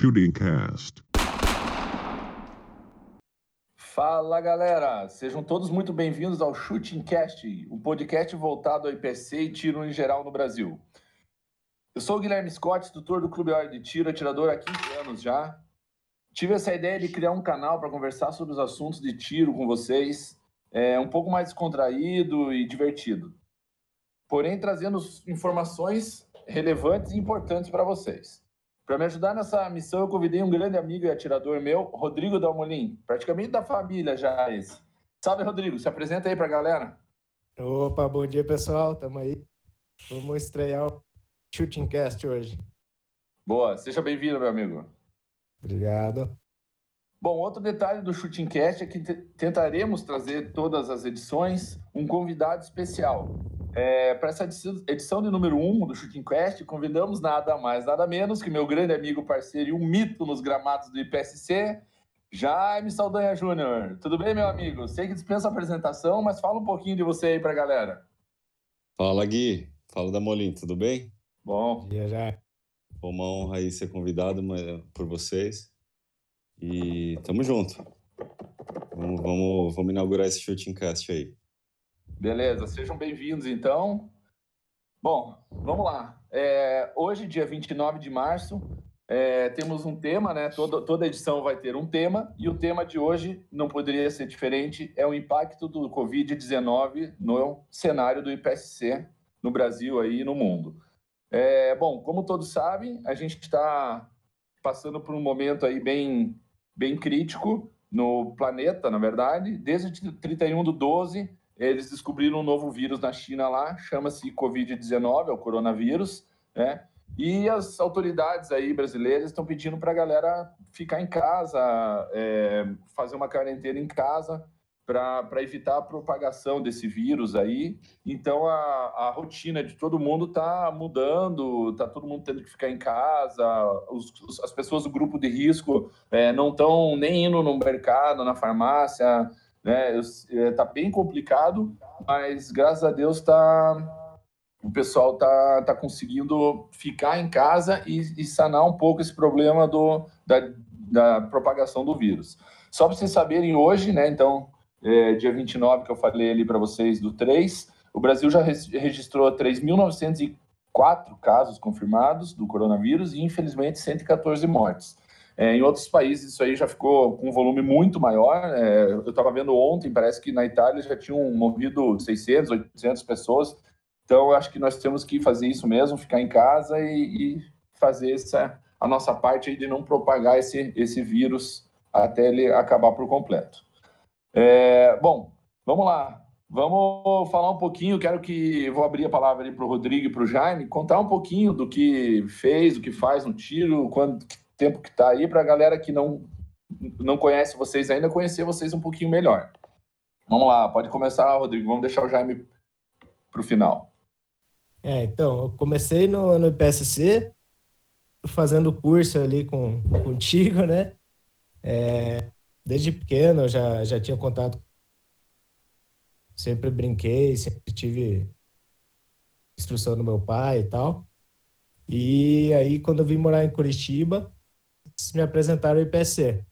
Shooting Cast. Fala galera, sejam todos muito bem-vindos ao Shooting Cast, o um podcast voltado ao IPC e tiro em geral no Brasil. Eu sou o Guilherme Scott, instrutor do Clube Hora de Tiro, atirador há 15 anos já. Tive essa ideia de criar um canal para conversar sobre os assuntos de tiro com vocês, é, um pouco mais descontraído e divertido. Porém, trazendo informações relevantes e importantes para vocês. Para me ajudar nessa missão, eu convidei um grande amigo e atirador meu, Rodrigo Dalmolin, praticamente da família já esse. Salve, Rodrigo, se apresenta aí para a galera. Opa, bom dia, pessoal, tamo aí. Vamos estrear o Shooting Cast hoje. Boa, seja bem-vindo, meu amigo. Obrigado. Bom, outro detalhe do Shooting Cast é que tentaremos trazer todas as edições um convidado especial. É, para essa edição de número 1 um do Shooting Quest, convidamos nada mais, nada menos que meu grande amigo, parceiro e um mito nos gramados do IPSC, Jaime Saldanha Júnior. Tudo bem, meu amigo? Sei que dispensa a apresentação, mas fala um pouquinho de você aí para a galera. Fala, Gui. Fala da Molim, tudo bem? Bom. Bom dia, já. Foi uma honra aí ser convidado por vocês. E tamo junto. Vamos, vamos, vamos inaugurar esse Shooting Cast aí. Beleza, sejam bem-vindos então. Bom, vamos lá. É, hoje, dia 29 de março, é, temos um tema, né? Toda, toda edição vai ter um tema, e o tema de hoje não poderia ser diferente: é o impacto do Covid-19 no cenário do IPSC no Brasil aí e no mundo. É, bom, como todos sabem, a gente está passando por um momento aí bem, bem crítico no planeta, na verdade. Desde 31 do 12, eles descobriram um novo vírus na China lá, chama-se Covid-19, é o coronavírus, né? E as autoridades aí brasileiras estão pedindo para a galera ficar em casa, é, fazer uma quarentena em casa, para evitar a propagação desse vírus aí. Então, a, a rotina de todo mundo está mudando, está todo mundo tendo que ficar em casa, os, as pessoas do grupo de risco é, não estão nem indo no mercado, na farmácia, né? É, bem complicado, mas graças a Deus tá, o pessoal tá, tá conseguindo ficar em casa e, e sanar um pouco esse problema do, da, da propagação do vírus. Só para vocês saberem, hoje, né, então, é, dia 29, que eu falei ali para vocês, do 3, o Brasil já registrou 3.904 casos confirmados do coronavírus e, infelizmente, 114 mortes. É, em outros países isso aí já ficou com um volume muito maior. É, eu estava vendo ontem, parece que na Itália já tinham morrido 600, 800 pessoas. Então, eu acho que nós temos que fazer isso mesmo, ficar em casa e, e fazer essa, a nossa parte de não propagar esse, esse vírus até ele acabar por completo. É, bom, vamos lá. Vamos falar um pouquinho. Quero que vou abrir a palavra para o Rodrigo e para o Jaime, contar um pouquinho do que fez, do que faz no tiro, quando, tempo que está aí, para a galera que não, não conhece vocês ainda, conhecer vocês um pouquinho melhor. Vamos lá, pode começar, Rodrigo. Vamos deixar o Jaime para o final. É, então, eu comecei no, no IPSC, fazendo curso ali com, contigo, né? É, desde pequeno eu já, já tinha contato. Sempre brinquei, sempre tive instrução do meu pai e tal. E aí, quando eu vim morar em Curitiba, me apresentaram o IPC.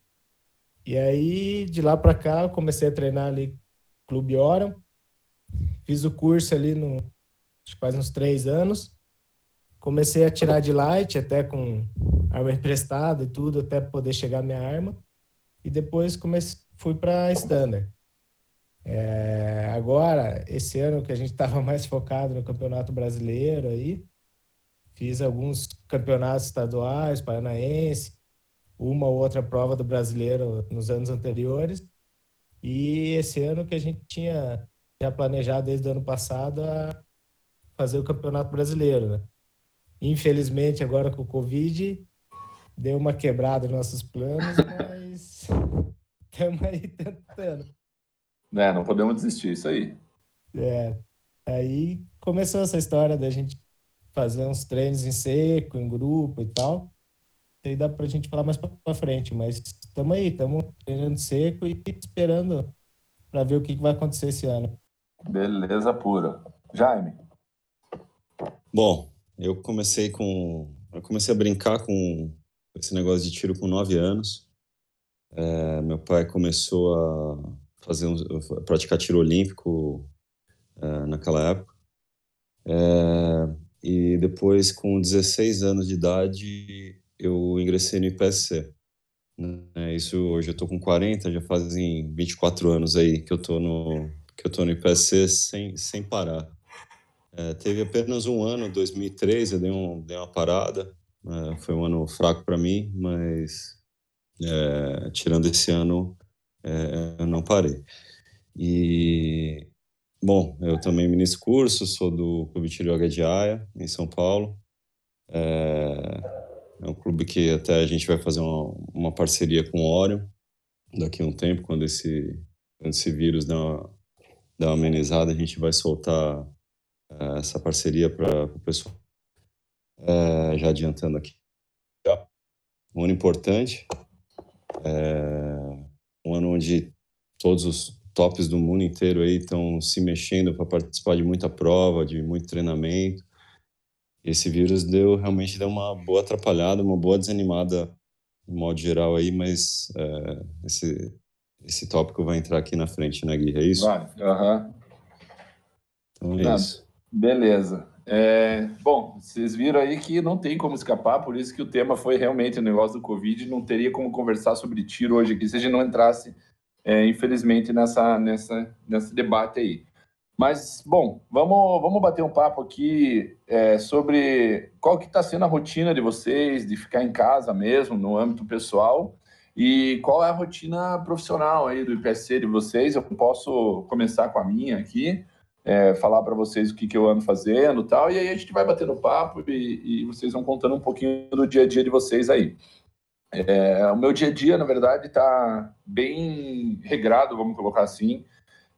E aí, de lá para cá, comecei a treinar ali Clube Hora. Fiz o curso ali no, faz uns três anos. Comecei a tirar de light, até com arma emprestada e tudo, até poder chegar minha arma. E depois comecei, fui para standard. É, agora, esse ano que a gente estava mais focado no Campeonato Brasileiro aí, fiz alguns campeonatos estaduais, paranaense, uma ou outra prova do brasileiro nos anos anteriores. E esse ano que a gente tinha já planejado desde o ano passado a fazer o Campeonato Brasileiro, né? Infelizmente, agora com o Covid, deu uma quebrada nos nossos planos, mas estamos aí tentando. É, não podemos desistir, isso aí. É, aí começou essa história da gente fazer uns treinos em seco, em grupo e tal aí dá para a gente falar mais para frente, mas estamos aí, estamos treinando seco e esperando para ver o que, que vai acontecer esse ano. Beleza pura. Jaime. Bom, eu comecei com eu comecei a brincar com esse negócio de tiro com nove anos. É, meu pai começou a fazer um, a praticar tiro olímpico é, naquela época. É, e depois, com 16 anos de idade, eu ingressei no IPSC. Né? Isso hoje eu tô com 40, já fazem 24 anos aí que eu tô no que eu tô no IPSC sem sem parar. É, teve apenas um ano, 2003, eu dei, um, dei uma parada. É, foi um ano fraco para mim, mas é, tirando esse ano, é, eu não parei. E, bom, eu também ministro curso, sou do Clube Yoga de Aia, em São Paulo. É, é, um clube que até a gente vai fazer uma, uma parceria com o Orion daqui a um tempo, quando esse, quando esse vírus dá uma, dá uma amenizada, a gente vai soltar é, essa parceria para o pessoal. É, já adiantando aqui. Um ano importante, é, um ano onde todos os tops do mundo inteiro aí estão se mexendo para participar de muita prova, de muito treinamento. Esse vírus deu realmente deu uma boa atrapalhada, uma boa desanimada no modo geral aí, mas é, esse esse tópico vai entrar aqui na frente, né, Gui? É isso? Vai, aham. Então é isso. Beleza. É, bom, vocês viram aí que não tem como escapar, por isso que o tema foi realmente o negócio do Covid, não teria como conversar sobre tiro hoje aqui se a gente não entrasse, é, infelizmente, nessa, nessa, nesse debate aí. Mas, bom, vamos, vamos bater um papo aqui é, sobre qual que está sendo a rotina de vocês, de ficar em casa mesmo, no âmbito pessoal, e qual é a rotina profissional aí do IPSC de vocês. Eu posso começar com a minha aqui é, falar para vocês o que, que eu ando fazendo tal, e aí a gente vai batendo papo e, e vocês vão contando um pouquinho do dia a dia de vocês aí. É, o meu dia a dia, na verdade, está bem regrado, vamos colocar assim.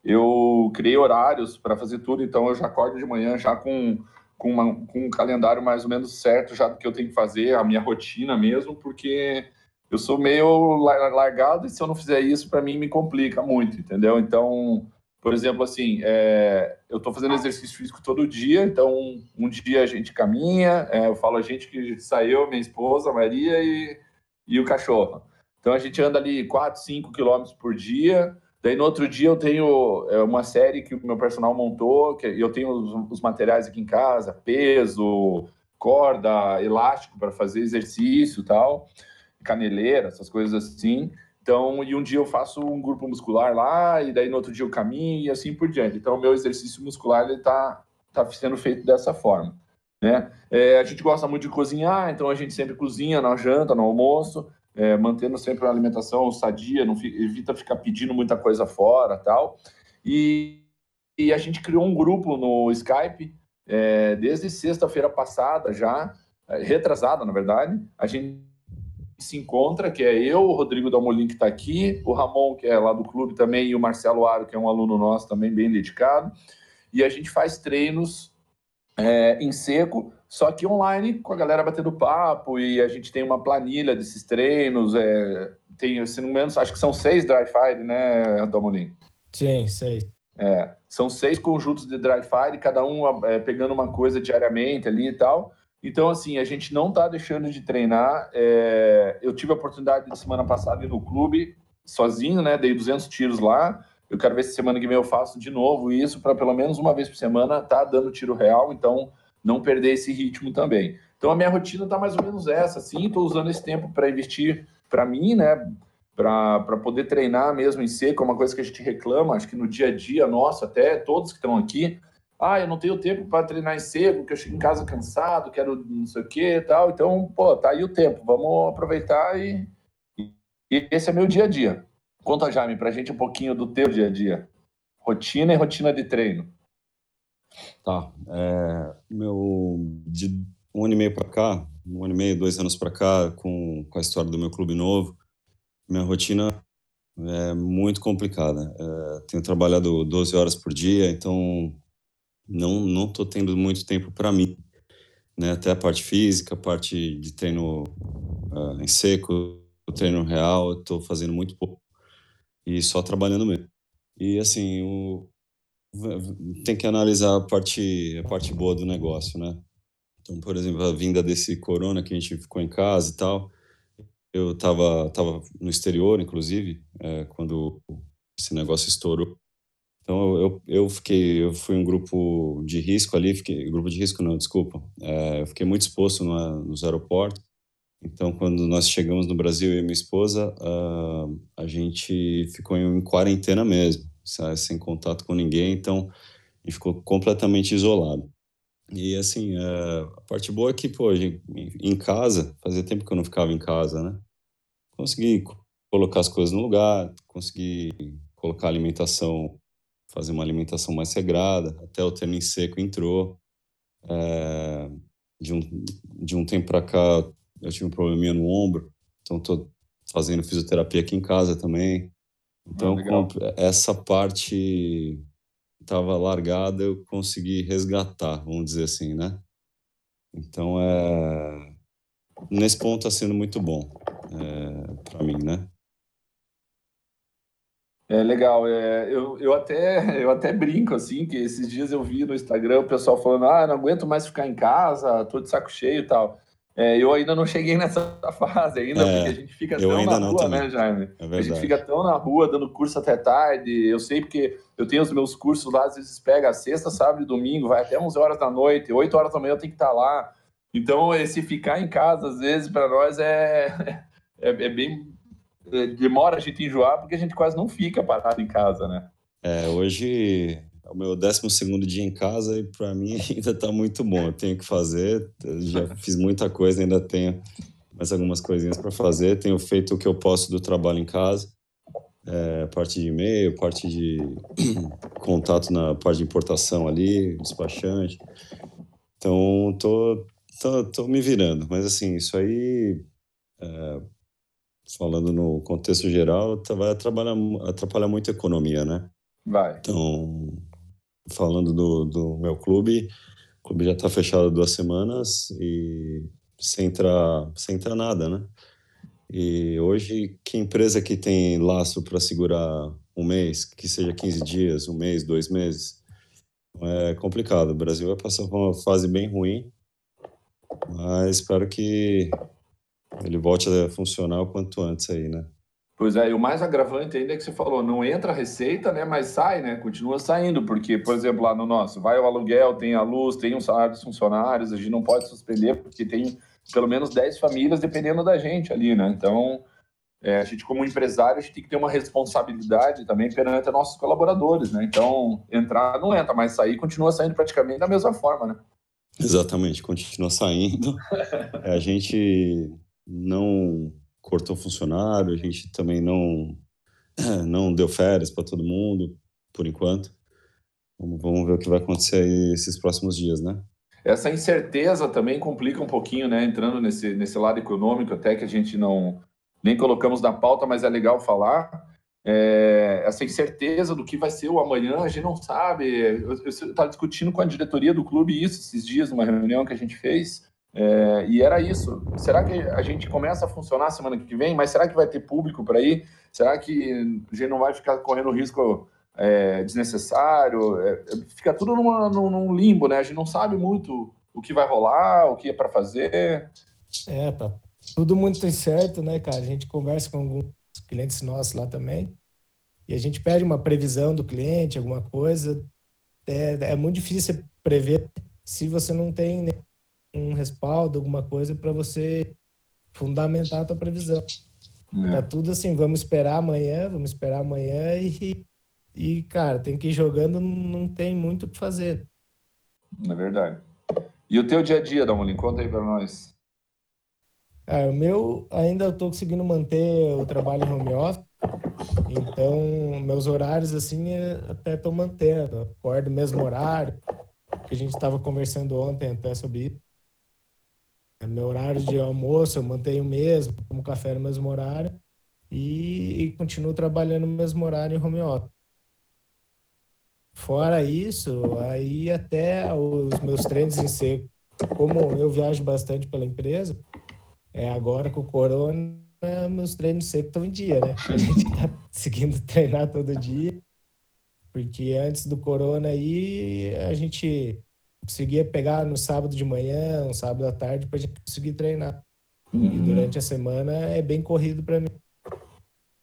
Eu criei horários para fazer tudo, então eu já acordo de manhã já com, com, uma, com um calendário mais ou menos certo já do que eu tenho que fazer, a minha rotina mesmo, porque eu sou meio largado e se eu não fizer isso, para mim me complica muito, entendeu? Então, por exemplo, assim, é, eu estou fazendo exercício físico todo dia, então um, dia a gente caminha, é, eu falo a gente que saiu, minha esposa, Maria e, e o cachorro. Então a gente anda ali 4, 5 quilômetros por dia. Daí no outro dia eu tenho é, uma série que o meu personal montou, que eu tenho os, os materiais aqui em casa, peso, corda, elástico para fazer exercício tal, caneleira, essas coisas assim. Então, e um dia eu faço um grupo muscular lá, e daí no outro dia eu caminho e assim por diante. Então, o meu exercício muscular ele está tá sendo feito dessa forma. Né? É, a gente gosta muito de cozinhar, então a gente sempre cozinha na janta, no almoço, é, mantendo sempre uma alimentação sadia, não evita ficar pedindo muita coisa fora tal. E, e a gente criou um grupo no Skype é, desde sexta-feira passada já, é, retrasada na verdade. A gente se encontra, que é eu, o Rodrigo Dalmolin, que está aqui, o Ramon, que é lá do clube também, e o Marcelo Aro, que é um aluno nosso também, bem dedicado. E a gente faz treinos é, em seco, só que online, com a galera batendo papo, e a gente tem uma planilha desses treinos. É, tem, se não me engano, acho que são seis dry fire, né, Dalmolin? Sim, seis. É, são seis conjuntos de dry fire, cada um é, pegando uma coisa diariamente ali e tal. Então, assim, a gente não está deixando de treinar. É... Eu tive a oportunidade de semana passada ir no clube sozinho, né? Dei 200 tiros lá. Eu quero ver se semana que vem eu faço de novo isso para pelo menos uma vez por semana tá dando tiro real. Então, não perder esse ritmo também. Então, a minha rotina tá mais ou menos essa. Assim, estou usando esse tempo para investir para mim, né? Para poder treinar mesmo em seco, é uma coisa que a gente reclama, acho que no dia a dia nosso, até todos que estão aqui, ah, eu não tenho tempo para treinar em seco, que eu chego em casa cansado, quero não sei o que e tal. Então, pô, tá aí o tempo, vamos aproveitar e, e esse é meu dia a dia. Conta, Jaime, para a gente um pouquinho do teu dia a dia. Rotina e rotina de treino. Tá. É, meu, de um ano e meio para cá, um ano e meio, dois anos para cá, com, com a história do meu clube novo, minha rotina é muito complicada. É, tenho trabalhado 12 horas por dia, então não não tô tendo muito tempo para mim, né? Até a parte física, a parte de treino uh, em seco, treino real, tô fazendo muito pouco e só trabalhando mesmo. E assim, o, tem que analisar a parte a parte boa do negócio, né? Então, por exemplo, a vinda desse corona que a gente ficou em casa e tal, eu estava tava no exterior, inclusive, é, quando esse negócio estourou. Então eu, eu fiquei, eu fui um grupo de risco ali, fiquei, grupo de risco não, desculpa. É, eu fiquei muito exposto no, nos aeroportos. Então quando nós chegamos no Brasil eu e minha esposa, uh, a gente ficou em quarentena mesmo, sabe? sem contato com ninguém. Então a gente ficou completamente isolado. E assim, uh, a parte boa é que, pô, em casa, fazia tempo que eu não ficava em casa, né? Consegui colocar as coisas no lugar, consegui colocar alimentação fazer uma alimentação mais regrada, até o tênis seco entrou. É, de, um, de um tempo para cá, eu tive um probleminha no ombro, então estou fazendo fisioterapia aqui em casa também. Então, ah, essa parte estava largada, eu consegui resgatar, vamos dizer assim, né? Então, é, nesse ponto está sendo muito bom é, para mim, né? É legal, é, eu, eu, até, eu até brinco assim, que esses dias eu vi no Instagram o pessoal falando, ah, não aguento mais ficar em casa, tô de saco cheio e tal. É, eu ainda não cheguei nessa fase ainda, é, porque a gente fica tão na rua, né, Jaime? É a gente fica tão na rua, dando curso até tarde. Eu sei porque eu tenho os meus cursos lá, às vezes pega sexta, sábado e domingo, vai até 11 horas da noite, 8 horas da manhã eu tenho que estar lá. Então, esse ficar em casa, às vezes, para nós é, é, é bem é, demora a gente enjoar porque a gente quase não fica parado em casa, né? É, hoje o meu 12 dia em casa e para mim ainda está muito bom. Eu tenho que fazer, já fiz muita coisa, ainda tenho mais algumas coisinhas para fazer. Tenho feito o que eu posso do trabalho em casa, é, parte de e-mail, parte de contato na parte de importação ali, despachante. Então, tô, tô, tô me virando. Mas assim, isso aí. É, falando no contexto geral, tá, vai atrapalhar, atrapalhar muito a economia, né? Vai. Então, falando do, do meu clube, o clube já está fechado duas semanas e sem entrar, sem entrar nada, né? E hoje, que empresa que tem laço para segurar um mês, que seja 15 dias, um mês, dois meses? É complicado. O Brasil vai passar por uma fase bem ruim, mas espero que ele volte a funcionar o quanto antes aí, né? Pois é, e o mais agravante ainda é que você falou, não entra a receita, né, mas sai, né, continua saindo, porque, por exemplo, lá no nosso, vai o aluguel, tem a luz, tem um salário dos funcionários, a gente não pode suspender, porque tem pelo menos 10 famílias dependendo da gente ali, né, então é, a gente como empresário, a gente tem que ter uma responsabilidade também perante nossos colaboradores, né, então entrar não entra, mas sair continua saindo praticamente da mesma forma, né. Exatamente, continua saindo, é, a gente não cortou funcionário, a gente também não não deu férias para todo mundo, por enquanto. Vamos, vamos ver o que vai acontecer aí esses próximos dias, né? Essa incerteza também complica um pouquinho, né? Entrando nesse, nesse lado econômico, até que a gente não nem colocamos na pauta, mas é legal falar. É, essa incerteza do que vai ser o amanhã, a gente não sabe. Eu estava discutindo com a diretoria do clube isso esses dias, numa reunião que a gente fez. É, e era isso. Será que a gente começa a funcionar semana que vem? Mas será que vai ter público para ir? Será que a gente não vai ficar correndo risco é, desnecessário? É, fica tudo numa, num, limbo, né? A gente não sabe muito o que vai rolar, o que é para fazer. É, tá tudo muito incerto, né, cara? A gente conversa com alguns clientes nossos lá também e a gente pede uma previsão do cliente, alguma coisa. É, é muito difícil prever se você não tem um respaldo, alguma coisa para você fundamentar a tua previsão. É. Tá tudo assim, vamos esperar amanhã, vamos esperar amanhã e, e cara, tem que ir jogando, não tem muito o que fazer. É verdade. E o teu dia a dia, Damolin, conta aí para nós. Cara, o meu, ainda eu tô conseguindo manter o trabalho em home office, então meus horários, assim, até tô mantendo. Acordo mesmo horário, que a gente estava conversando ontem até sobre isso. É meu horário de almoço eu mantenho o mesmo, como café no mesmo horário e, e continuo trabalhando no mesmo horário em home office. Fora isso, aí até os meus treinos em seco, como eu viajo bastante pela empresa, é agora com o corona, meus treinos secos estão em dia, né? A gente tá conseguindo treinar todo dia, porque antes do corona aí, a gente conseguia pegar no sábado de manhã, no sábado à tarde, para gente conseguir treinar. Uhum. E durante a semana é bem corrido para mim.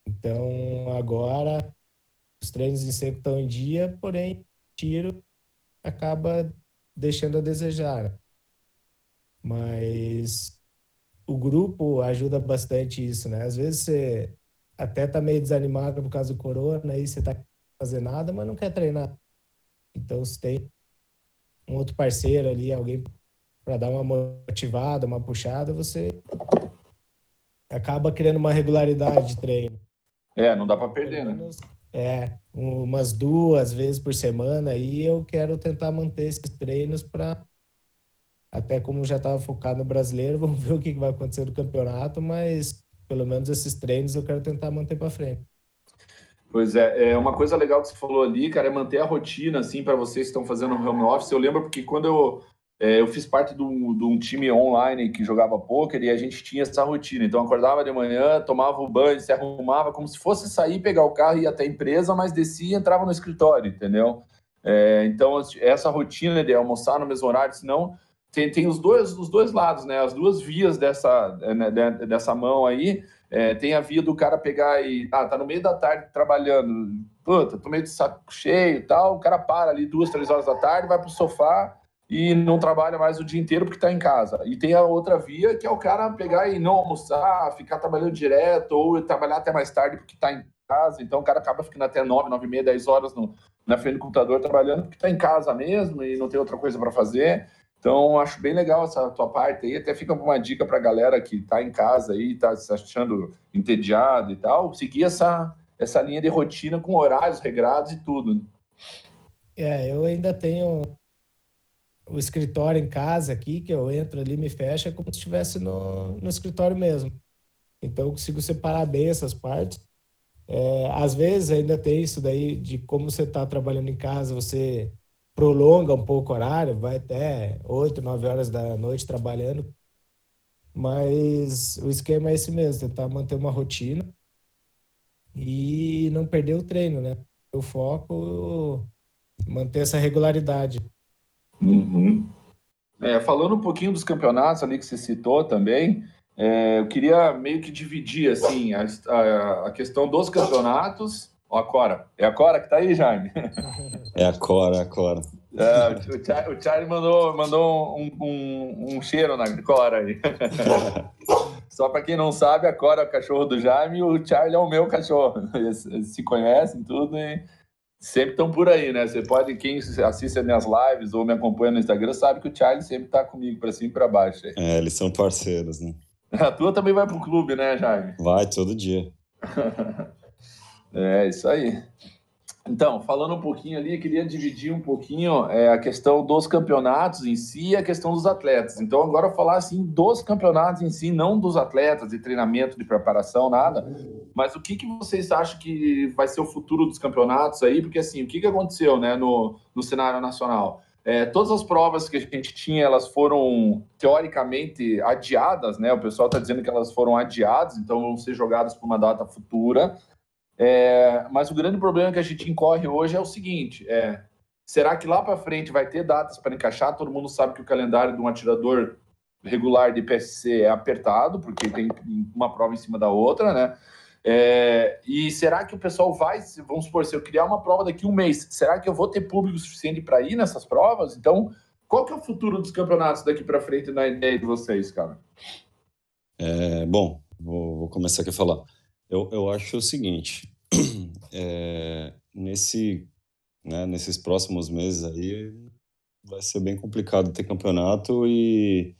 Então, agora, os treinos em seco estão em dia, porém, tiro acaba deixando a desejar. Mas o grupo ajuda bastante isso, né? Às vezes você até tá meio desanimado por causa do corona, aí você tá fazer nada, mas não quer treinar. Então, se tem um outro parceiro ali, alguém para dar uma motivada, uma puxada, você acaba criando uma regularidade de treino. É, não dá para perder, né? É, umas duas vezes por semana e eu quero tentar manter esses treinos para até como já estava focado no brasileiro, vamos ver o que vai acontecer no campeonato, mas pelo menos esses treinos eu quero tentar manter para frente. Pois é, é uma coisa legal que você falou ali, cara, é manter a rotina assim para vocês que estão fazendo home office. Eu lembro porque quando eu é, eu fiz parte de um, de um, time online que jogava poker e a gente tinha essa rotina. Então, acordava de manhã, tomava o banho, se arrumava como se fosse sair, pegar o carro e ir até a empresa, mas descia e entrava no escritório, entendeu? É, então, essa rotina de almoçar no mesmo horário, senão tem, tem os, dois, os dois lados, né? As duas vias dessa, né, dessa mão aí. É, tem a via do cara pegar e ah, tá no meio da tarde trabalhando, puta, tô meio de saco cheio e tal. O cara para ali duas, três horas da tarde, vai pro sofá e não trabalha mais o dia inteiro porque está em casa. E tem a outra via, que é o cara pegar e não almoçar, ficar trabalhando direto, ou trabalhar até mais tarde porque está em casa. Então o cara acaba ficando até 9, 9 e meia, 10 horas no, na frente do computador trabalhando porque está em casa mesmo e não tem outra coisa para fazer. Então acho bem legal essa tua parte aí. Até fica uma dica para a galera que está em casa aí, está se achando entediado e tal, seguir essa, essa linha de rotina com horários regrados e tudo. É, eu ainda tenho o escritório em casa aqui, que eu entro ali, me fecha, é como se estivesse no, no escritório mesmo. Então eu consigo separar bem essas partes. É, às vezes ainda tem isso daí de como você está trabalhando em casa, você prolonga um pouco o horário, vai até 8, 9 horas da noite trabalhando. Mas o esquema é esse mesmo, tentar manter uma rotina e não perder o treino, né? O foco manter essa regularidade. Uhum. É, falando um pouquinho dos campeonatos ali que você citou também, é, eu queria meio que dividir assim a, a, a questão dos campeonatos. Ó, a Cora. É a Cora que tá aí, Jaime? É a Cora, é a Cora. É, o, Charlie, o Charlie mandou, mandou um, um, um, cheiro na Cora aí. Só para quem não sabe, a Cora é o cachorro do Jaime e o Charlie é o meu cachorro. Eles, eles se conhecem tudo e sempre estão por aí, né? Você pode, quem assiste as minhas lives ou me acompanha no Instagram, sabe que o Charlie sempre está comigo para cima e para baixo. É, eles são parceiros, né? A tua também vai pro clube, né, Jaime? Vai, todo dia. é, isso aí. Então, falando um pouquinho ali, queria dividir um pouquinho é, a questão dos campeonatos em si e a questão dos atletas. Então, agora falar assim dos campeonatos em si, não dos atletas, de treinamento, de preparação, nada. Mas o que, que vocês acham que vai ser o futuro dos campeonatos aí? Porque assim, o que, que aconteceu né, no, no cenário nacional? É, todas as provas que a gente tinha, elas foram teoricamente adiadas, né? O pessoal está dizendo que elas foram adiadas, então vão ser jogadas para uma data futura. É, mas o grande problema que a gente incorre hoje é o seguinte: é, será que lá para frente vai ter datas para encaixar? Todo mundo sabe que o calendário de um atirador regular de PSC é apertado, porque tem uma prova em cima da outra, né? É, e será que o pessoal vai, vamos supor, se eu criar uma prova daqui a um mês, será que eu vou ter público suficiente para ir nessas provas? Então, qual que é o futuro dos campeonatos daqui para frente na ideia de vocês, cara? É, bom, vou, vou começar aqui a falar. Eu, eu acho o seguinte, é, nesse, né, nesses próximos meses aí vai ser bem complicado ter campeonato e,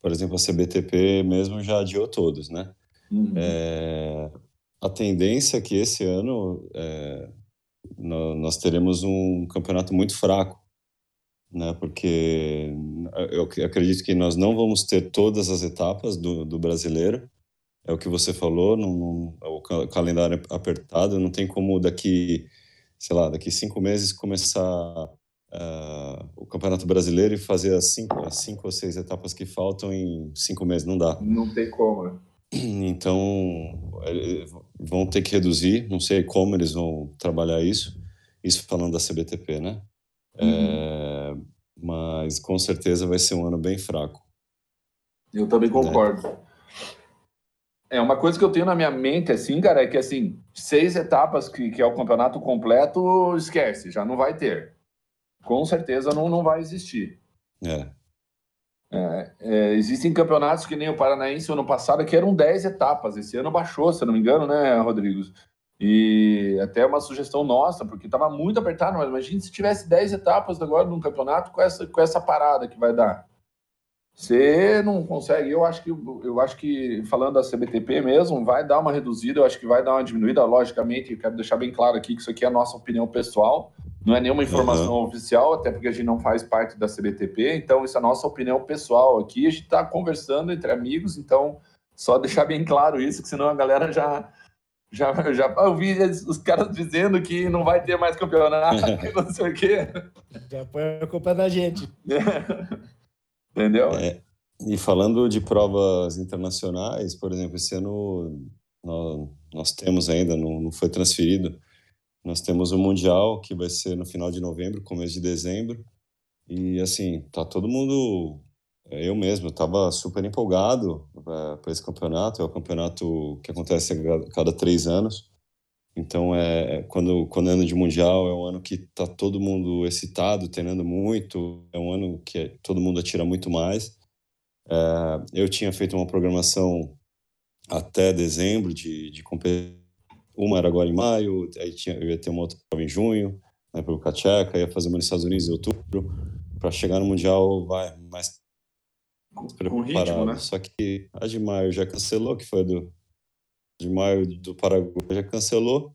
por exemplo, a CBTP mesmo já adiou todos, né? Uhum. É, a tendência é que esse ano é, nós teremos um campeonato muito fraco, né? Porque eu acredito que nós não vamos ter todas as etapas do, do brasileiro, é o que você falou, não, não, o calendário é apertado, não tem como daqui, sei lá, daqui cinco meses começar uh, o Campeonato Brasileiro e fazer as cinco, as cinco ou seis etapas que faltam em cinco meses, não dá. Não tem como. Né? Então, vão ter que reduzir, não sei como eles vão trabalhar isso, isso falando da CBTP, né? Uhum. É, mas com certeza vai ser um ano bem fraco. Eu também concordo. Né? É, uma coisa que eu tenho na minha mente, assim, cara, é que, assim, seis etapas que, que é o campeonato completo, esquece, já não vai ter. Com certeza não, não vai existir. É. É, é, existem campeonatos que nem o Paranaense ano passado, que eram 10 etapas. Esse ano baixou, se eu não me engano, né, Rodrigo? E até uma sugestão nossa, porque estava muito apertado, mas imagine se tivesse 10 etapas agora num campeonato com essa, com essa parada que vai dar. Você não consegue. Eu acho que eu acho que falando da CBTP mesmo, vai dar uma reduzida, eu acho que vai dar uma diminuída, logicamente, quero deixar bem claro aqui que isso aqui é a nossa opinião pessoal, não é nenhuma informação uhum. oficial, até porque a gente não faz parte da CBTP, então isso é a nossa opinião pessoal aqui, a gente está conversando entre amigos, então só deixar bem claro isso, que senão a galera já já, já ouvi os caras dizendo que não vai ter mais campeonato, não sei o quê. Já põe a culpa na gente. Entendeu? É, e falando de provas internacionais, por exemplo, esse ano nós, nós temos ainda, não, não foi transferido, nós temos o Mundial, que vai ser no final de novembro, começo de dezembro. E, assim, tá todo mundo... É, eu mesmo estava super empolgado é, para esse campeonato. É o campeonato que acontece a cada três anos. Então, é, é, quando, quando é ano de Mundial, é um ano que tá todo mundo excitado, treinando muito. É um ano que todo mundo atira muito mais. É, eu tinha feito uma programação até dezembro de, de competição uma era agora em maio, aí tinha, eu ia ter uma outra em junho, né, para o Cacheca, ia fazer uma nos Estados Unidos em outubro, para chegar no Mundial vai mais preparado. Ritmo, né? Só que a de maio já cancelou, que foi do de maio do Paraguai já cancelou.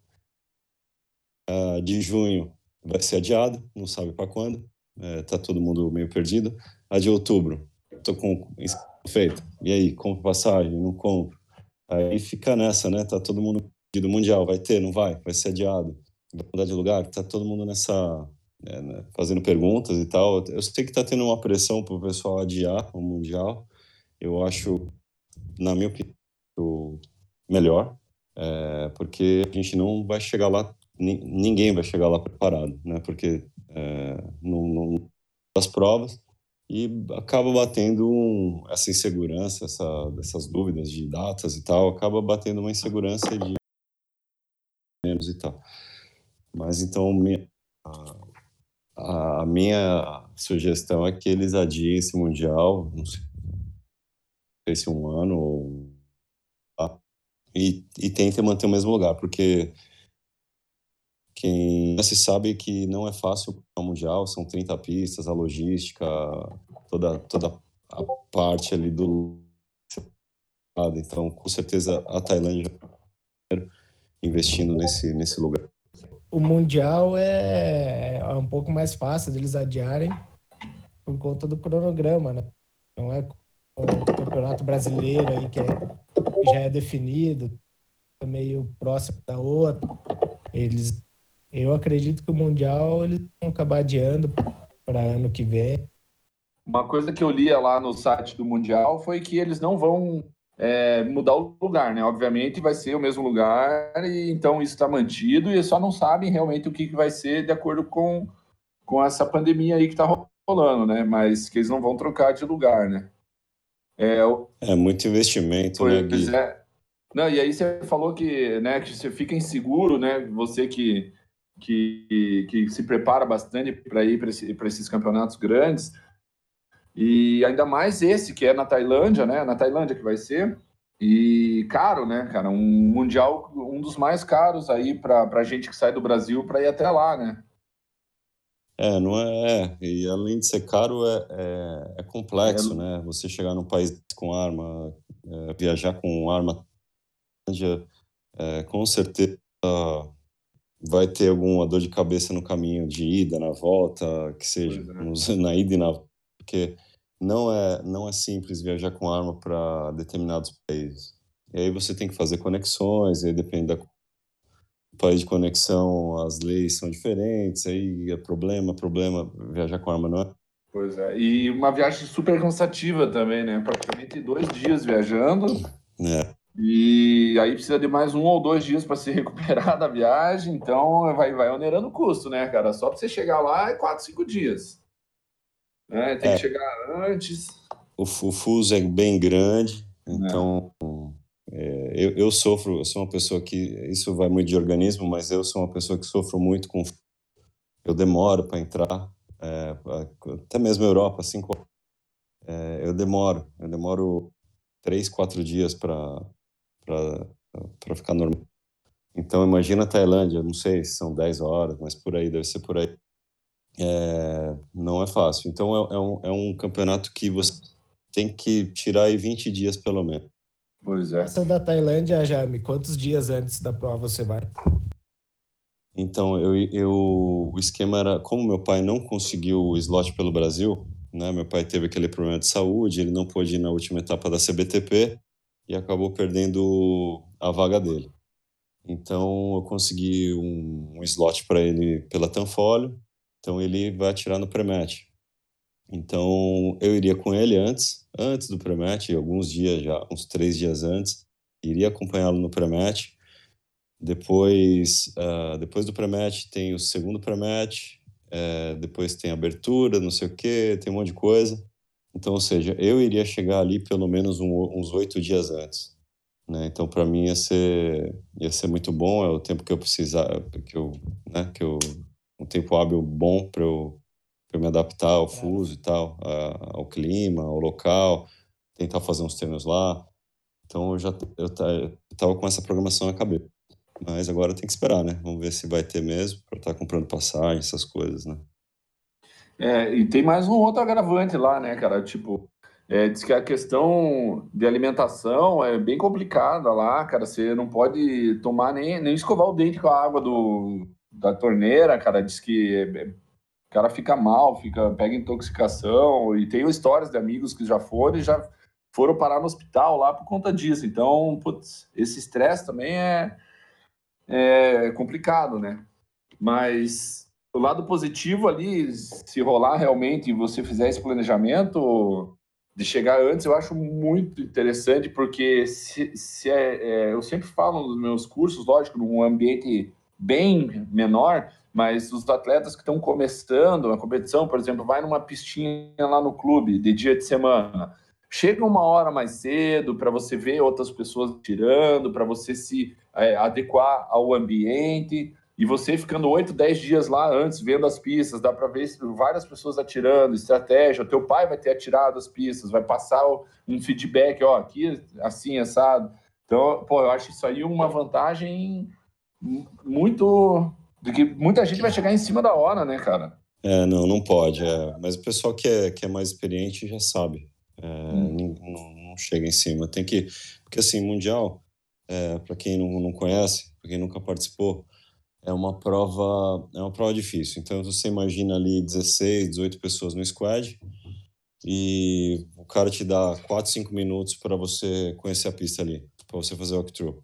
A de junho vai ser adiado, não sabe para quando. É, tá todo mundo meio perdido. A de outubro, tô com feito. E aí, compro passagem, não compro. Aí fica nessa, né? Tá todo mundo do Mundial, vai ter, não vai? Vai ser adiado? Vai mudar de lugar? Tá todo mundo nessa... É, né, fazendo perguntas e tal. Eu sei que tá tendo uma pressão pro pessoal adiar o Mundial. Eu acho, na minha opinião, melhor, é, porque a gente não vai chegar lá, ninguém vai chegar lá preparado, né? Porque é, não, não as provas e acaba batendo um, essa insegurança, essa, essas dúvidas de datas e tal, acaba batendo uma insegurança de menos e tal. Mas então a, a minha sugestão é que eles adiem esse mundial, não sei se um ano ou? E, e manter o mesmo lugar, porque quem se sabe que não é fácil o mundial, são 30 pistas, a logística, toda toda a parte ali do então com certeza a Tailândia investindo nesse, nesse lugar. O Mundial é, é um pouco mais fácil deles adiarem por conta do cronograma, né? Não é o campeonato brasileiro aí que, é, já é definido, é meio próximo da outra. Eles, eu acredito que o Mundial eles vão acabar adiando para ano que vem. Uma coisa que eu lia lá no site do Mundial foi que eles não vão é, mudar o lugar, né? Obviamente vai ser o mesmo lugar, e então isso está mantido, e só não sabem realmente o que, que vai ser de acordo com, com essa pandemia aí que está rolando, né? Mas que eles não vão trocar de lugar, né? É, é muito investimento, né, Gui? É. Não, e aí você falou que, né, que você fica inseguro, né? Você que, que, que se prepara bastante para ir para esse, esses campeonatos grandes, e ainda mais esse, que é na Tailândia, né? Na Tailândia que vai ser. E caro, né, cara? Um mundial, um dos mais caros aí para a gente que sai do Brasil para ir até lá, né? É, não é. é. E além de ser caro, é, é, é complexo, é... né? Você chegar num país com arma, é, viajar com arma, é, com certeza vai ter alguma dor de cabeça no caminho de ida, na volta, que seja, na ida e na volta, porque não é, não é simples viajar com arma para determinados países. E aí você tem que fazer conexões, e aí depende do país de conexão, as leis são diferentes, aí é problema, problema, viajar com arma não é? Pois é, e uma viagem super cansativa também, né? Praticamente dois dias viajando. É. E aí precisa de mais um ou dois dias para se recuperar da viagem, então vai, vai onerando o custo, né, cara? Só para você chegar lá é quatro, cinco dias. É, tem é. que chegar antes. O, o fuso é bem grande, então é. Eu, eu sofro, eu sou uma pessoa que, isso vai muito de organismo, mas eu sou uma pessoa que sofro muito com. Eu demoro para entrar, é, até mesmo Europa, assim, é, eu demoro, eu demoro três, quatro dias para ficar normal. Então, imagina a Tailândia, não sei se são 10 horas, mas por aí, deve ser por aí. É, não é fácil. Então, é, é, um, é um campeonato que você tem que tirar aí 20 dias pelo menos. Pois é. Essa da Tailândia, Jaime, quantos dias antes da prova você vai? Então, eu, eu, o esquema era, como meu pai não conseguiu o slot pelo Brasil, né, meu pai teve aquele problema de saúde, ele não pôde ir na última etapa da CBTP e acabou perdendo a vaga dele. Então, eu consegui um, um slot para ele pela Tanfolio, então ele vai atirar no pré-match. Então, eu iria com ele antes, antes do pré-match, alguns dias já, uns três dias antes, iria acompanhá-lo no pré-match. Depois, uh, depois do pré-match tem o segundo pré-match, uh, depois tem abertura, não sei o que, tem um monte de coisa. Então, ou seja, eu iria chegar ali pelo menos um, uns oito dias antes. Né? Então, para mim ia ser ia ser muito bom. É o tempo que eu precisar, que eu, né? Que eu um tempo hábil bom para eu para me adaptar ao fuso e tal, ao clima, ao local, tentar fazer uns treinos lá. Então eu já eu tava com essa programação na cabeça. Mas agora tem que esperar, né? Vamos ver se vai ter mesmo para estar tá comprando passagem, essas coisas, né? É, e tem mais um outro agravante lá, né, cara? Tipo, é, diz que a questão de alimentação é bem complicada lá, cara. Você não pode tomar nem, nem escovar o dente com a água do, da torneira, cara. Diz que é, cara fica mal, fica, pega intoxicação, e tenho histórias de amigos que já foram e já foram parar no hospital lá por conta disso. Então, putz, esse estresse também é, é complicado, né? Mas o lado positivo ali, se rolar realmente e você fizer esse planejamento de chegar antes, eu acho muito interessante, porque se, se é, é, eu sempre falo nos meus cursos, lógico, num ambiente bem menor, mas os atletas que estão começando a competição, por exemplo, vai numa pistinha lá no clube de dia de semana, chega uma hora mais cedo para você ver outras pessoas tirando, para você se é, adequar ao ambiente. E você ficando 8, 10 dias lá antes, vendo as pistas, dá para ver várias pessoas atirando, estratégia. O teu pai vai ter atirado as pistas, vai passar um feedback, ó, aqui assim, assado. Então, pô, eu acho isso aí uma vantagem muito de que muita gente vai chegar em cima da hora, né, cara? É, não, não pode. É. Mas o pessoal que é, que é mais experiente já sabe. É, hum. não, não, chega em cima. Tem que. Porque, assim, Mundial, é, para quem não, não conhece, para quem nunca participou, é uma prova é uma prova difícil. Então, você imagina ali 16, 18 pessoas no squad e o cara te dá 4, 5 minutos para você conhecer a pista ali, para você fazer o walkthrough.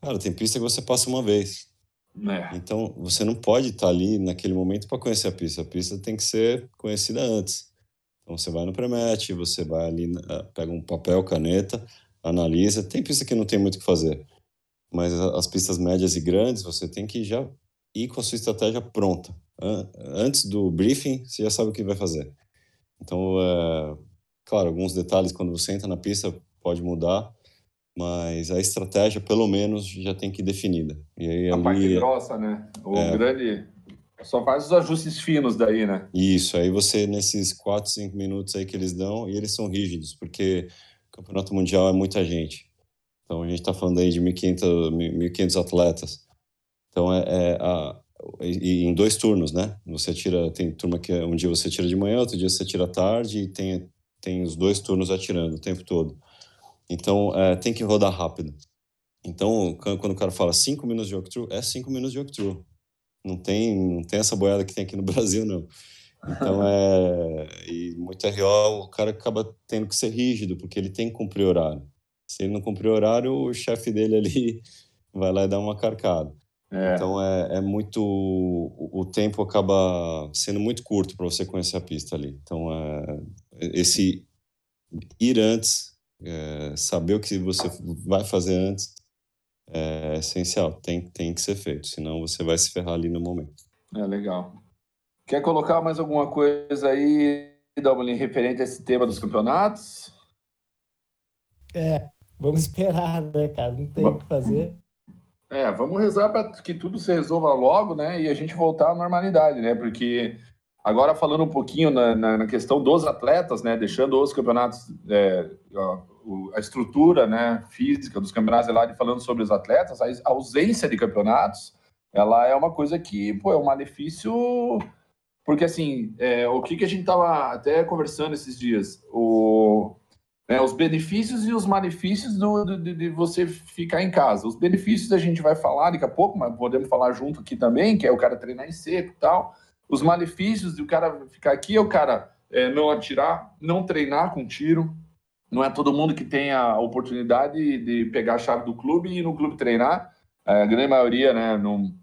Cara, tem pista que você passa uma vez. É. Então, você não pode estar ali naquele momento para conhecer a pista. A pista tem que ser conhecida antes. Então, você vai no pré-match, você vai ali, ah, pega um papel, caneta, analisa. Tem pista que não tem muito o que fazer. Mas as pistas médias e grandes, você tem que já ir com a sua estratégia pronta. Antes do briefing, você já sabe o que vai fazer. Então, é, claro, alguns detalhes quando você entra na pista pode mudar, mas a estratégia, pelo menos, já tem que ir definida. E aí, a ali, parte grossa, né? O é, grande... Só faz os ajustes finos daí, né? Isso, aí você, nesses 4, 5 minutos aí que eles dão, e eles são rígidos, porque o Campeonato Mundial é muita gente. Então, a gente está falando aí de 1.500, 1.500 atletas. Então, é, é a, e em dois turnos, né? Você tira, tem turma que um dia você tira de manhã, outro dia você tira à tarde, e tem, tem os dois turnos atirando o tempo todo. Então, é, tem que rodar rápido. Então, quando o cara fala 5 minutos de walkthrough, é 5 minutos de walkthrough. Não tem, não tem essa boiada que tem aqui no Brasil, não. Então, é... E muito RO, o cara acaba tendo que ser rígido, porque ele tem que cumprir horário. Se ele não cumprir horário, o chefe dele ali vai lá e dá uma carcada. É. Então, é, é muito... O, o tempo acaba sendo muito curto para você conhecer a pista ali. Então, é... esse ir antes é, saber o que você vai fazer antes é essencial, tem, tem que ser feito, senão você vai se ferrar ali no momento. É legal. Quer colocar mais alguma coisa aí, Dublin, referente a esse tema dos campeonatos? É, vamos esperar, né, cara? Não tem o que fazer. É, vamos rezar para que tudo se resolva logo, né? E a gente voltar à normalidade, né? Porque agora falando um pouquinho na, na, na questão dos atletas, né? Deixando os campeonatos, é, a, estrutura, né? Física dos campeonatos lá e falando sobre os atletas, a ausência de campeonatos, ela é uma coisa que, pô, é um malefício porque, assim, é, o que, que a gente estava até conversando esses dias? O, né, os benefícios e os malefícios do, do, de você ficar em casa. Os benefícios a gente vai falar daqui a pouco, mas podemos falar junto aqui também, que é o cara treinar em seco e tal. Os malefícios de o cara ficar aqui é o cara é, não atirar, não treinar com tiro. Não é todo mundo que tem a oportunidade de pegar a chave do clube e ir no clube treinar. É, a grande maioria né, não,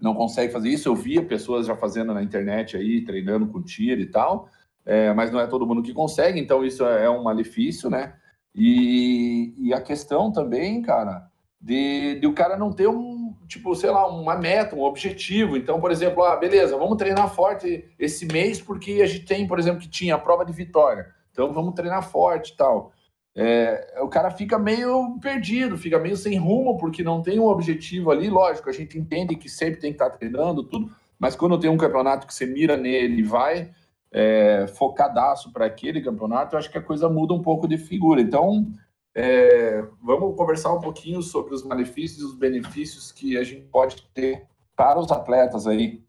não consegue fazer isso. Eu via pessoas já fazendo na internet aí, treinando com tiro e tal, é, mas não é todo mundo que consegue, então isso é, é um malefício, né? E, e a questão também, cara, de, de o cara não ter um, tipo, sei lá, uma meta, um objetivo. Então, por exemplo, ah, beleza, vamos treinar forte esse mês porque a gente tem, por exemplo, que tinha a prova de vitória. Então vamos treinar forte e tal é, o cara fica meio perdido, fica meio sem rumo, porque não tem um objetivo ali. Lógico, a gente entende que sempre tem que estar treinando, tudo, mas quando tem um campeonato que você mira nele e vai é, focadaço para aquele campeonato, eu acho que a coisa muda um pouco de figura. Então, é, vamos conversar um pouquinho sobre os malefícios e os benefícios que a gente pode ter para os atletas aí.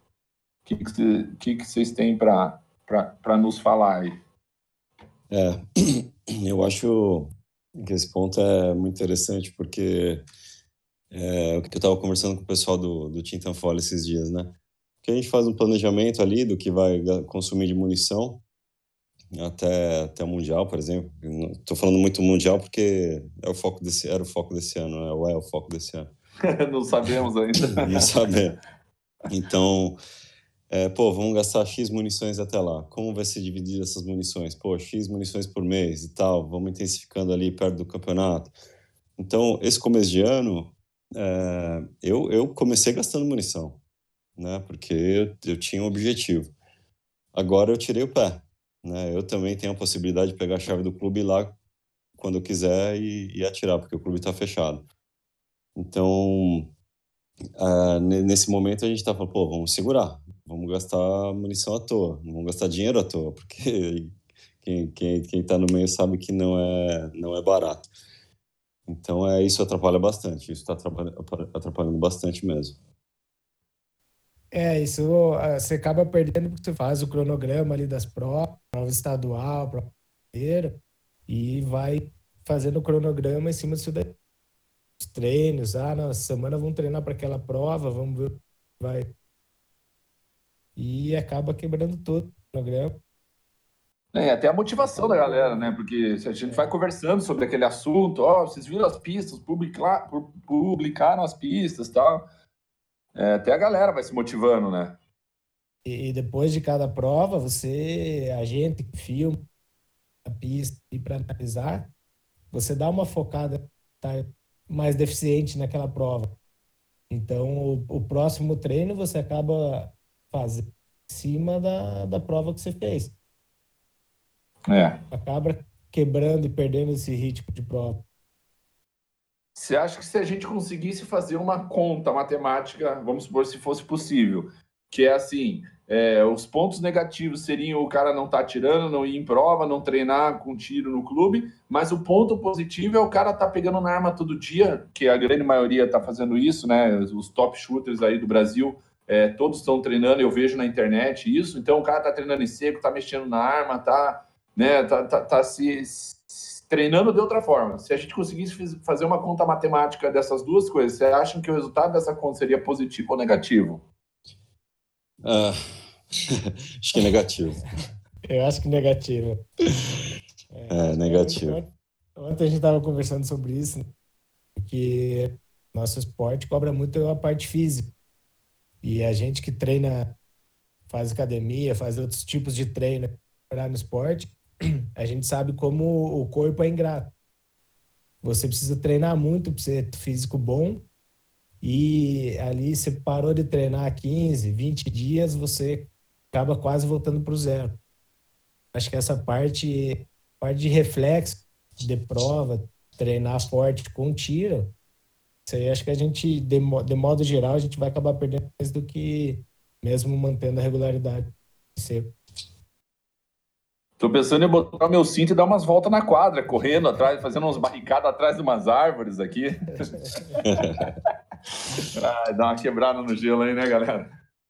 O que, que, que vocês têm para nos falar aí? É, eu acho que esse ponto é muito interessante, porque é, que eu estava conversando com o pessoal do, do Tintanfola esses dias, né? Porque a gente faz um planejamento ali do que vai consumir de munição até, até o Mundial, por exemplo. Estou falando muito Mundial porque é o foco desse, era o foco desse ano, né? ou é o foco desse ano. Não sabemos ainda. Não sabemos. Então, é, pô, vamos gastar X munições até lá. Como vai ser dividido essas munições? Pô, X munições por mês e tal. Vamos intensificando ali perto do campeonato. Então, esse começo de ano, é, eu, eu comecei gastando munição, né? Porque eu, eu tinha um objetivo. Agora eu tirei o pé, né? Eu também tenho a possibilidade de pegar a chave do clube lá quando eu quiser e, e atirar, porque o clube está fechado. Então, uh, nesse momento a gente tá falando, pô, vamos segurar, vamos gastar munição à toa, não vamos gastar dinheiro à toa, porque quem, quem, quem tá no meio sabe que não é, não é barato. Então, é, isso atrapalha bastante, isso está atrapalhando bastante mesmo. É, isso ah, você acaba perdendo porque você faz o cronograma ali das provas, prova estadual, prova inteira, e vai fazendo o cronograma em cima disso daí. Os treinos, ah, na semana vamos treinar para aquela prova, vamos ver vai e acaba quebrando todo o programa. É, até a motivação da galera, né? Porque se a gente vai conversando sobre aquele assunto, ó, oh, vocês viram as pistas, publicar, publicaram as pistas tal. É, até a galera vai se motivando, né? E depois de cada prova, você, a gente filma a pista e para analisar, você dá uma focada tá mais deficiente naquela prova. Então, o, o próximo treino você acaba fazer em cima da, da prova que você fez. É. Acaba quebrando e perdendo esse ritmo de prova. Você acha que se a gente conseguisse fazer uma conta matemática, vamos supor se fosse possível, que é assim, é, os pontos negativos seriam o cara não estar tá tirando, não ir em prova, não treinar com tiro no clube, mas o ponto positivo é o cara estar tá pegando na arma todo dia, que a grande maioria está fazendo isso, né? Os top shooters aí do Brasil é, todos estão treinando, eu vejo na internet isso. Então o cara está treinando em seco, está mexendo na arma, está né, tá, tá, tá se, se, treinando de outra forma. Se a gente conseguisse fazer uma conta matemática dessas duas coisas, você acha que o resultado dessa conta seria positivo ou negativo? Uh, acho que é negativo. eu acho que negativo. É, é negativo. Ontem a gente estava conversando sobre isso, que nosso esporte cobra muito a parte física. E a gente que treina, faz academia, faz outros tipos de treino para no esporte, a gente sabe como o corpo é ingrato. Você precisa treinar muito para ser físico bom e ali você parou de treinar 15, 20 dias, você acaba quase voltando para o zero. Acho que essa parte, parte de reflexo, de prova, treinar forte com tiro, isso aí acho que a gente, de, de modo geral, a gente vai acabar perdendo mais do que mesmo mantendo a regularidade. Tô pensando em botar meu cinto e dar umas voltas na quadra, correndo atrás, fazendo uns barricadas atrás de umas árvores aqui. ah, dá uma quebrada no gelo aí, né, galera?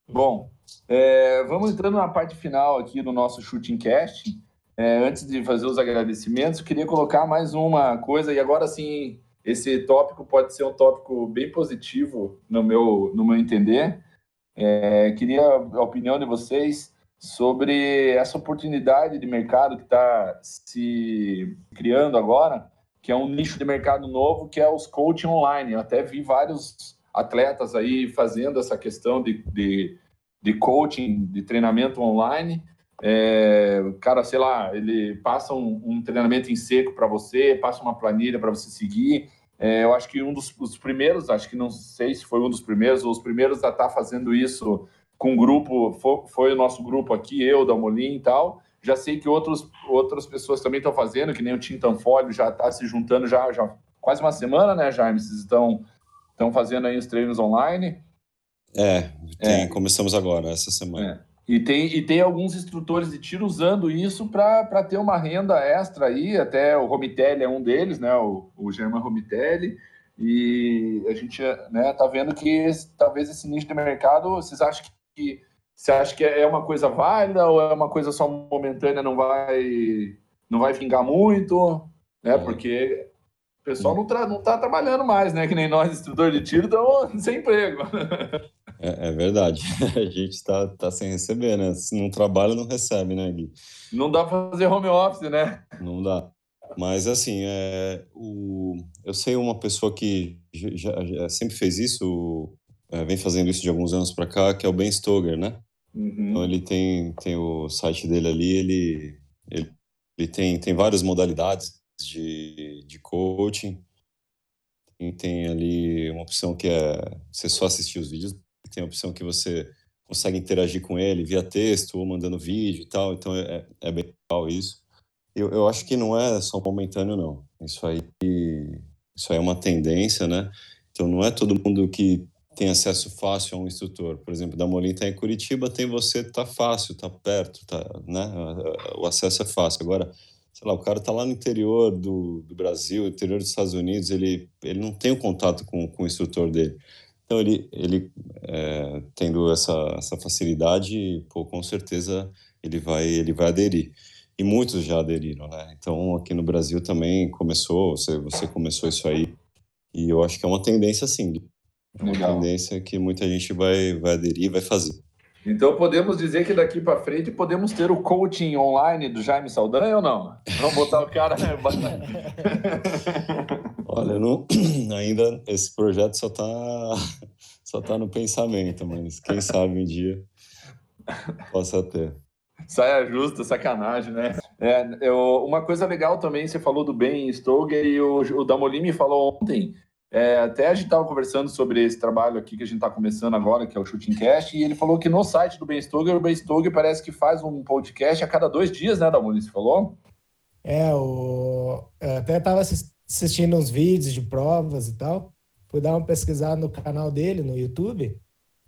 Bom, é, vamos entrando na parte final aqui do nosso Shooting Cast. É, antes de fazer os agradecimentos, queria colocar mais uma coisa, e agora sim, esse tópico pode ser um tópico bem positivo no meu, no meu entender. É, queria a opinião de vocês sobre essa oportunidade de mercado que está se criando agora, que é um nicho de mercado novo, que é os coaching online. Eu até vi vários atletas aí fazendo essa questão de, de, de coaching, de treinamento online. É, cara, sei lá, ele passa um, um treinamento em seco para você, passa uma planilha para você seguir. É, eu acho que um dos, primeiros, acho que não sei se foi um dos primeiros, ou os primeiros a estar tá fazendo isso com o grupo, foi, foi, o nosso grupo aqui, eu, da Molim e tal. Já sei que outros, outras pessoas também estão fazendo, que nem o Tintanfolio já está se juntando já, já quase uma semana, né, Jaime? Vocês estão, estão fazendo aí os treinos online. É, tem, é. começamos agora, essa semana. É. E tem, e tem alguns instrutores de tiro usando isso para ter uma renda extra aí, até o Romitelli é um deles, né? O, o German Romitelli. E a gente né, tá vendo que esse, talvez esse nicho de mercado, vocês acham que você acha que é uma coisa válida ou é uma coisa só momentânea, não vai não vai vingar muito, né? Porque o pessoal não, tra não tá trabalhando mais, né? Que nem nós, instrutores de tiro, estão sem emprego. É, é, verdade. A gente está tá sem receber, né? Se não trabalha, não recebe, né, Gui? Não dá para fazer home office, né? Não dá. Mas, assim, é, o, eu sei uma pessoa que já, já sempre fez isso, é, vem fazendo isso de alguns anos para cá, que é o Ben Stoger, né? Uhum. Então, ele tem, tem o site dele ali, ele, ele, ele tem, tem várias modalidades de, de coaching. E tem ali uma opção que é você só assistir os vídeos tem a opção que você consegue interagir com ele via texto ou mandando vídeo e tal, então é, é bem legal isso. Eu, eu acho que não é só momentâneo, não. Isso aí, isso aí é uma tendência, né? Então não é todo mundo que tem acesso fácil a um instrutor. Por exemplo, da Molim está em Curitiba, tem você, tá fácil, tá perto, tá, né? O acesso é fácil. Agora, sei lá, o cara tá lá no interior do, do Brasil, interior dos Estados Unidos, ele, ele não tem o contato com, com o instrutor dele. Então, ele, ele é, tendo essa, essa facilidade, pô, com certeza ele vai, ele vai aderir. E muitos já aderiram, né? Então, aqui no Brasil também começou, você, você começou isso aí, e eu acho que é uma tendência, sim. Uma Legal. tendência que muita gente vai, vai aderir vai fazer. Então podemos dizer que daqui para frente podemos ter o coaching online do Jaime Saldanha ou não? Vamos botar o cara. Olha, não, ainda esse projeto só está só tá no pensamento, mas quem sabe um dia possa ter. Saia justa, sacanagem, né? É, eu, uma coisa legal também, você falou do Ben Stoger e o, o Damolini falou ontem é, até a gente estava conversando sobre esse trabalho aqui que a gente está começando agora, que é o Shooting Cast, e ele falou que no site do Ben Stoger, o Ben Stoger parece que faz um podcast a cada dois dias, né, Damoni? Você falou? É, o... eu até estava assistindo uns vídeos de provas e tal, fui dar uma pesquisada no canal dele, no YouTube.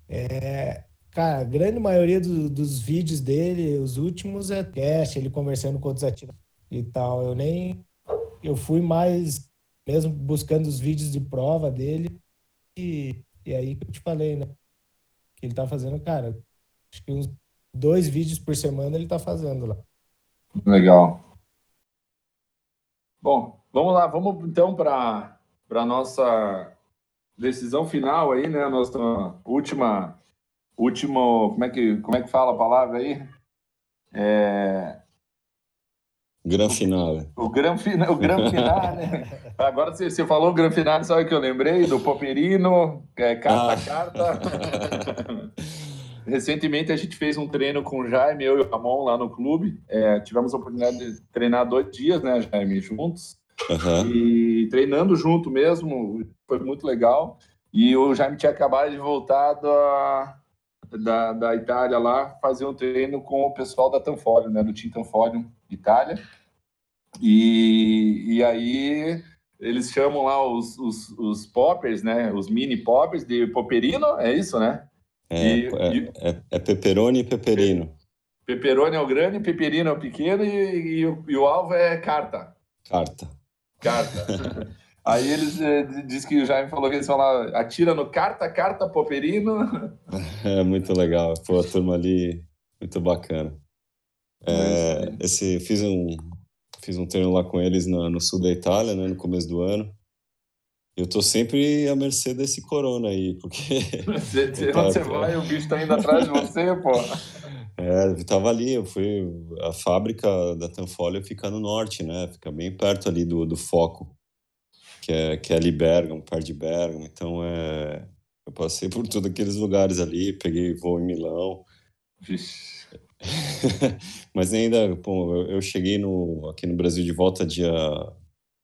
É... Cara, a grande maioria do, dos vídeos dele, os últimos, é cast, ele conversando com outros atirados e tal. Eu nem. Eu fui mais mesmo buscando os vídeos de prova dele. E, e aí que eu te falei, né? Que ele tá fazendo, cara, acho que uns dois vídeos por semana ele tá fazendo lá. Legal. Bom, vamos lá, vamos então para a nossa decisão final aí, né? Nossa última, último, como é que, como é que fala a palavra aí? É, Gran Finale. O Gran, fina, o gran Finale. Né? Agora você, você falou o Gran Finale, sabe o que eu lembrei? Do Poperino, é, carta a ah. carta. Recentemente a gente fez um treino com o Jaime, eu e o Ramon lá no clube. É, tivemos a oportunidade de treinar dois dias, né, Jaime, juntos. Uhum. E treinando junto mesmo, foi muito legal. E o Jaime tinha acabado de voltar da, da, da Itália lá, fazer um treino com o pessoal da Tanfolio, né, do Team Tanfolio Itália. E, e aí eles chamam lá os, os, os poppers, né? Os mini poppers de poperino, é isso, né? É, e, é, e... é, é peperoni e peperino. Peperoni é o grande, peperino é o pequeno e, e, o, o alvo é carta. Carta. Carta. Aí eles eh, diz que o Jaime falou que eles vão lá, atira no carta, carta, poperino. É muito legal. Pô, a turma ali, muito bacana. É, esse, fiz um, fiz um treino lá com eles no, no sul da Itália, né, no começo do ano. Eu tô sempre à mercê desse corona aí, porque. Você, você vai, o bicho tá indo atrás de você, pô. É, eu tava ali, eu fui. A fábrica da Tanfolia fica no norte, né? Fica bem perto ali do, do foco, que é, que é ali Bergamo, perto de Bergamo. Então, é, eu passei por todos aqueles lugares ali, peguei voo em Milão. Mas ainda, pô, eu cheguei no, aqui no Brasil de volta dia,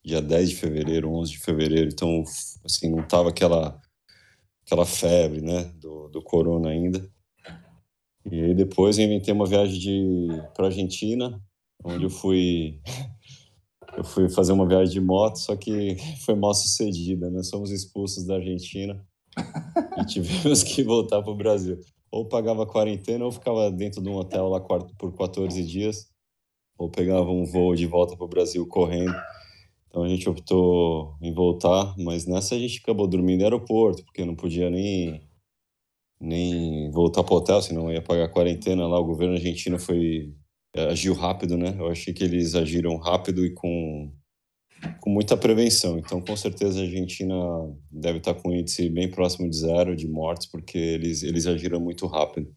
dia 10 de fevereiro, 11 de fevereiro, então, assim, não tava aquela, aquela febre, né, do, do corona ainda. E aí depois eu inventei uma viagem de para Argentina, onde eu fui eu fui fazer uma viagem de moto, só que foi mal sucedida, né? Somos expulsos da Argentina e tivemos que voltar para o Brasil. Ou pagava quarentena ou ficava dentro de um hotel lá por 14 dias, ou pegava um voo de volta para o Brasil correndo. Então a gente optou em voltar, mas nessa a gente acabou dormindo no aeroporto, porque não podia nem nem voltar para o hotel, senão ia pagar quarentena lá. O governo argentino foi agiu rápido, né? Eu achei que eles agiram rápido e com com muita prevenção. Então, com certeza a Argentina deve estar com um índice bem próximo de zero de mortes, porque eles eles agiram muito rápido.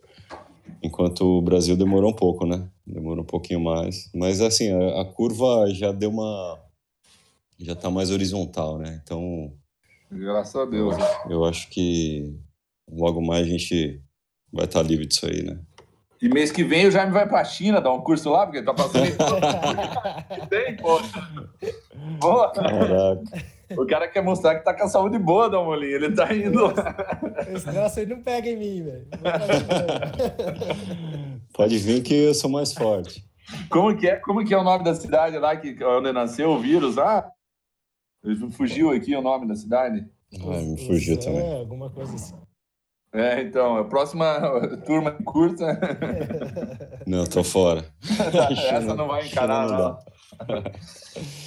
Enquanto o Brasil demorou um pouco, né? Demorou um pouquinho mais. Mas assim, a, a curva já deu uma já está mais horizontal, né? Então, graças a Deus. Eu, eu acho que logo mais a gente vai estar livre disso aí, né? E mês que vem o Jaime vai pra China dar um curso lá, porque ele tá passando. Tem, pô. Boa. Caraca. O cara quer mostrar que tá com a saúde boa, Dalmolin. Ele tá indo. Esse negócio aí não pega em mim, velho. Pode vir que eu sou mais forte. Como que é, como que é o nome da cidade lá que, onde nasceu o vírus? Ah, fugiu aqui o nome da cidade? Ah, me fugiu também. É, alguma coisa assim. É, então, a próxima turma curta. Não, tô fora. Essa não vai encarar, não. não.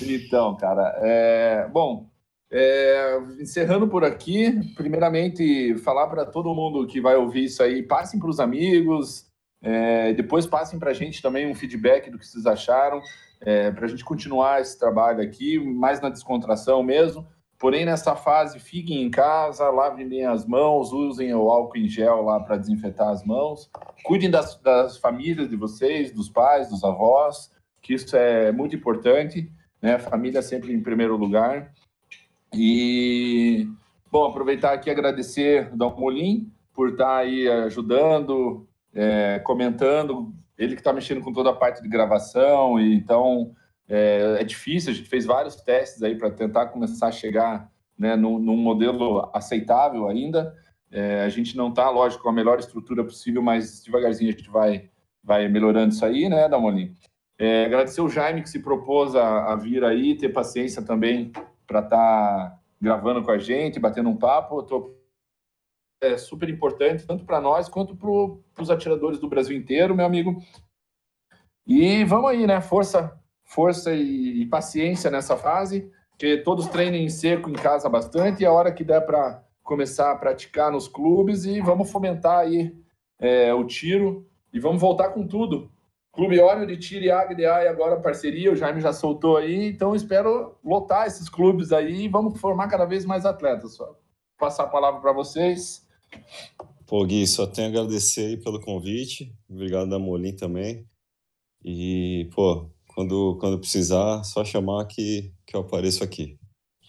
então, cara, é, bom, é, encerrando por aqui, primeiramente falar para todo mundo que vai ouvir isso aí, passem para os amigos, é, depois passem para a gente também um feedback do que vocês acharam, é, para a gente continuar esse trabalho aqui, mais na descontração mesmo. Porém, nessa fase, fiquem em casa, lavem bem as mãos, usem o álcool em gel lá para desinfetar as mãos. Cuidem das, das, famílias de vocês, dos pais, dos avós, que isso é muito importante, né? Família sempre em primeiro lugar. E, bom, aproveitar aqui e agradecer o Molim por estar aí ajudando, é, comentando. Ele que está mexendo com toda a parte de gravação, e então é, é, difícil, a gente fez vários testes aí para tentar começar a chegar né, num, num modelo aceitável ainda. É, a gente não está, lógico, com a melhor estrutura possível, mas devagarzinho a gente vai, vai melhorando isso aí, né, Damolin? É, agradecer o Jaime que se propôs a, a vir aí, ter paciência também para estar tá gravando com a gente, batendo um papo. Tô, é super importante, tanto para nós quanto para os atiradores do Brasil inteiro, meu amigo. E vamos aí, né? Força força e, e paciência nessa fase, que todos treinem seco em casa bastante e a hora que der para começar a praticar nos clubes e vamos fomentar aí é, o tiro e vamos voltar com tudo. Clube Óleo de Tiro e AGDA e agora parceria, o Jaime já soltou aí, então espero lotar esses clubes aí e vamos formar cada vez mais atletas. Só. Passar a palavra para vocês. Pô, Gui, só tenho a agradecer aí pelo convite. Obrigado da Molim também. E, pô, quando, quando precisar, só chamar que, que eu apareço aqui.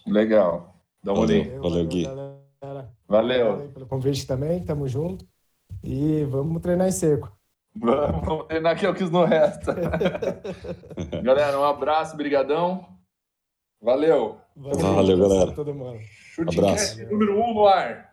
Legal. Dá uma valeu, valeu, valeu, Gui. Galera. Valeu. pelo convite também, tamo junto. E vamos treinar em seco. Vamos, vamos treinar que é o que no resta. galera, um abraço, brigadão. Valeu. Valeu, Valeu galera. Todo mundo. Chute Abraço. número um no ar.